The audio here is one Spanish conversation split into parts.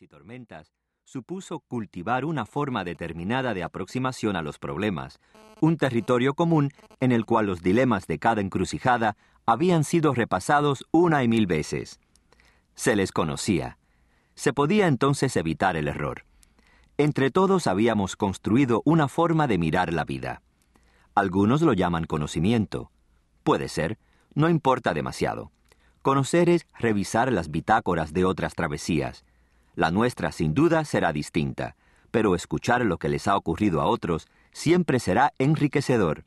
y tormentas supuso cultivar una forma determinada de aproximación a los problemas, un territorio común en el cual los dilemas de cada encrucijada habían sido repasados una y mil veces. Se les conocía. Se podía entonces evitar el error. Entre todos habíamos construido una forma de mirar la vida. Algunos lo llaman conocimiento. Puede ser, no importa demasiado. Conocer es revisar las bitácoras de otras travesías. La nuestra sin duda será distinta, pero escuchar lo que les ha ocurrido a otros siempre será enriquecedor.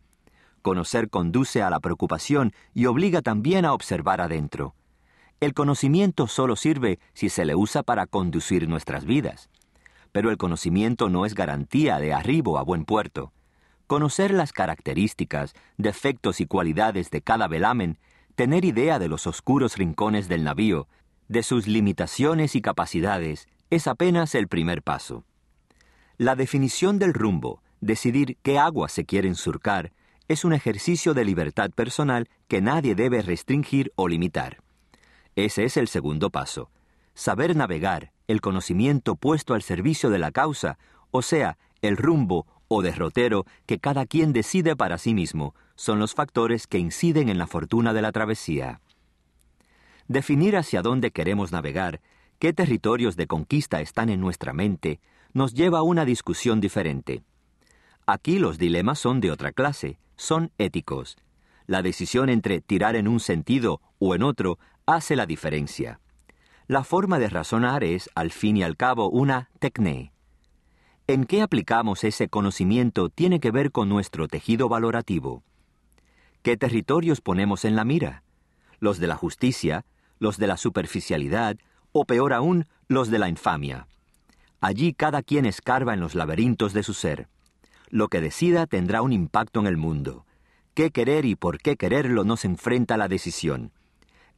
Conocer conduce a la preocupación y obliga también a observar adentro. El conocimiento solo sirve si se le usa para conducir nuestras vidas. Pero el conocimiento no es garantía de arribo a buen puerto. Conocer las características, defectos y cualidades de cada velamen, tener idea de los oscuros rincones del navío, de sus limitaciones y capacidades, es apenas el primer paso. La definición del rumbo, decidir qué agua se quieren surcar, es un ejercicio de libertad personal que nadie debe restringir o limitar. Ese es el segundo paso. Saber navegar, el conocimiento puesto al servicio de la causa, o sea, el rumbo o derrotero que cada quien decide para sí mismo son los factores que inciden en la fortuna de la travesía. Definir hacia dónde queremos navegar, qué territorios de conquista están en nuestra mente, nos lleva a una discusión diferente. Aquí los dilemas son de otra clase, son éticos. La decisión entre tirar en un sentido o en otro hace la diferencia. La forma de razonar es, al fin y al cabo, una tecné. ¿En qué aplicamos ese conocimiento tiene que ver con nuestro tejido valorativo? ¿Qué territorios ponemos en la mira? ¿Los de la justicia, los de la superficialidad o peor aún, los de la infamia? Allí cada quien escarba en los laberintos de su ser. Lo que decida tendrá un impacto en el mundo. ¿Qué querer y por qué quererlo nos enfrenta a la decisión?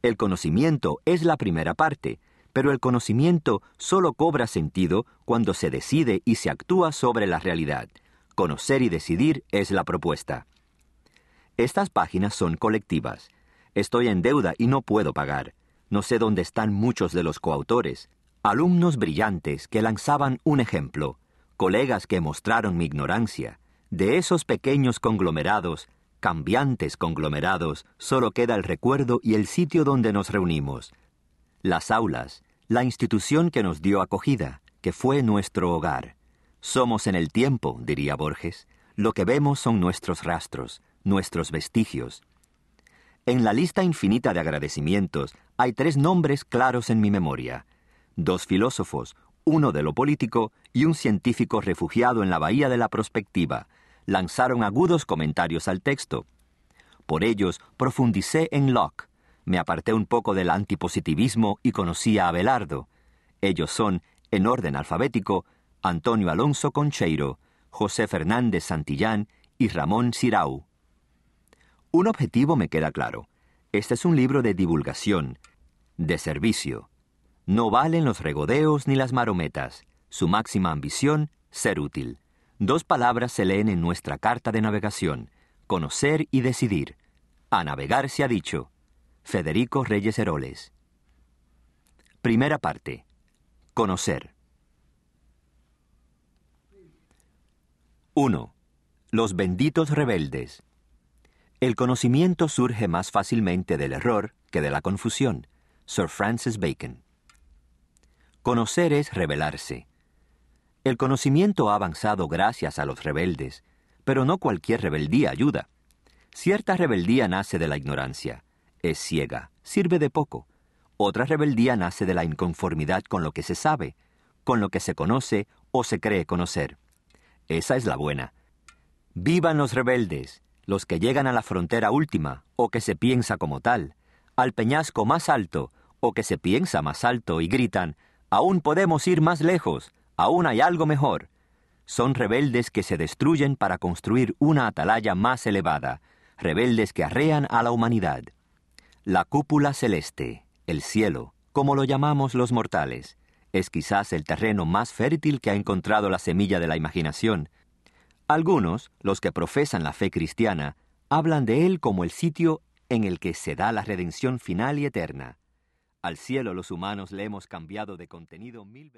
El conocimiento es la primera parte, pero el conocimiento solo cobra sentido cuando se decide y se actúa sobre la realidad. Conocer y decidir es la propuesta. Estas páginas son colectivas. Estoy en deuda y no puedo pagar. No sé dónde están muchos de los coautores. Alumnos brillantes que lanzaban un ejemplo. Colegas que mostraron mi ignorancia. De esos pequeños conglomerados, cambiantes conglomerados, solo queda el recuerdo y el sitio donde nos reunimos las aulas, la institución que nos dio acogida, que fue nuestro hogar. Somos en el tiempo, diría Borges. Lo que vemos son nuestros rastros, nuestros vestigios. En la lista infinita de agradecimientos hay tres nombres claros en mi memoria. Dos filósofos, uno de lo político y un científico refugiado en la bahía de la prospectiva, lanzaron agudos comentarios al texto. Por ellos profundicé en Locke, me aparté un poco del antipositivismo y conocí a Abelardo. Ellos son, en orden alfabético, Antonio Alonso Concheiro, José Fernández Santillán y Ramón Sirau. Un objetivo me queda claro. Este es un libro de divulgación, de servicio. No valen los regodeos ni las marometas. Su máxima ambición, ser útil. Dos palabras se leen en nuestra carta de navegación, conocer y decidir. A navegar se ha dicho. Federico Reyes Heroles. Primera parte. Conocer. 1. Los benditos rebeldes. El conocimiento surge más fácilmente del error que de la confusión. Sir Francis Bacon. Conocer es rebelarse. El conocimiento ha avanzado gracias a los rebeldes, pero no cualquier rebeldía ayuda. Cierta rebeldía nace de la ignorancia es ciega, sirve de poco. Otra rebeldía nace de la inconformidad con lo que se sabe, con lo que se conoce o se cree conocer. Esa es la buena. Vivan los rebeldes, los que llegan a la frontera última, o que se piensa como tal, al peñasco más alto, o que se piensa más alto, y gritan, aún podemos ir más lejos, aún hay algo mejor. Son rebeldes que se destruyen para construir una atalaya más elevada, rebeldes que arrean a la humanidad. La cúpula celeste, el cielo, como lo llamamos los mortales, es quizás el terreno más fértil que ha encontrado la semilla de la imaginación. Algunos, los que profesan la fe cristiana, hablan de él como el sitio en el que se da la redención final y eterna. Al cielo los humanos le hemos cambiado de contenido mil veces.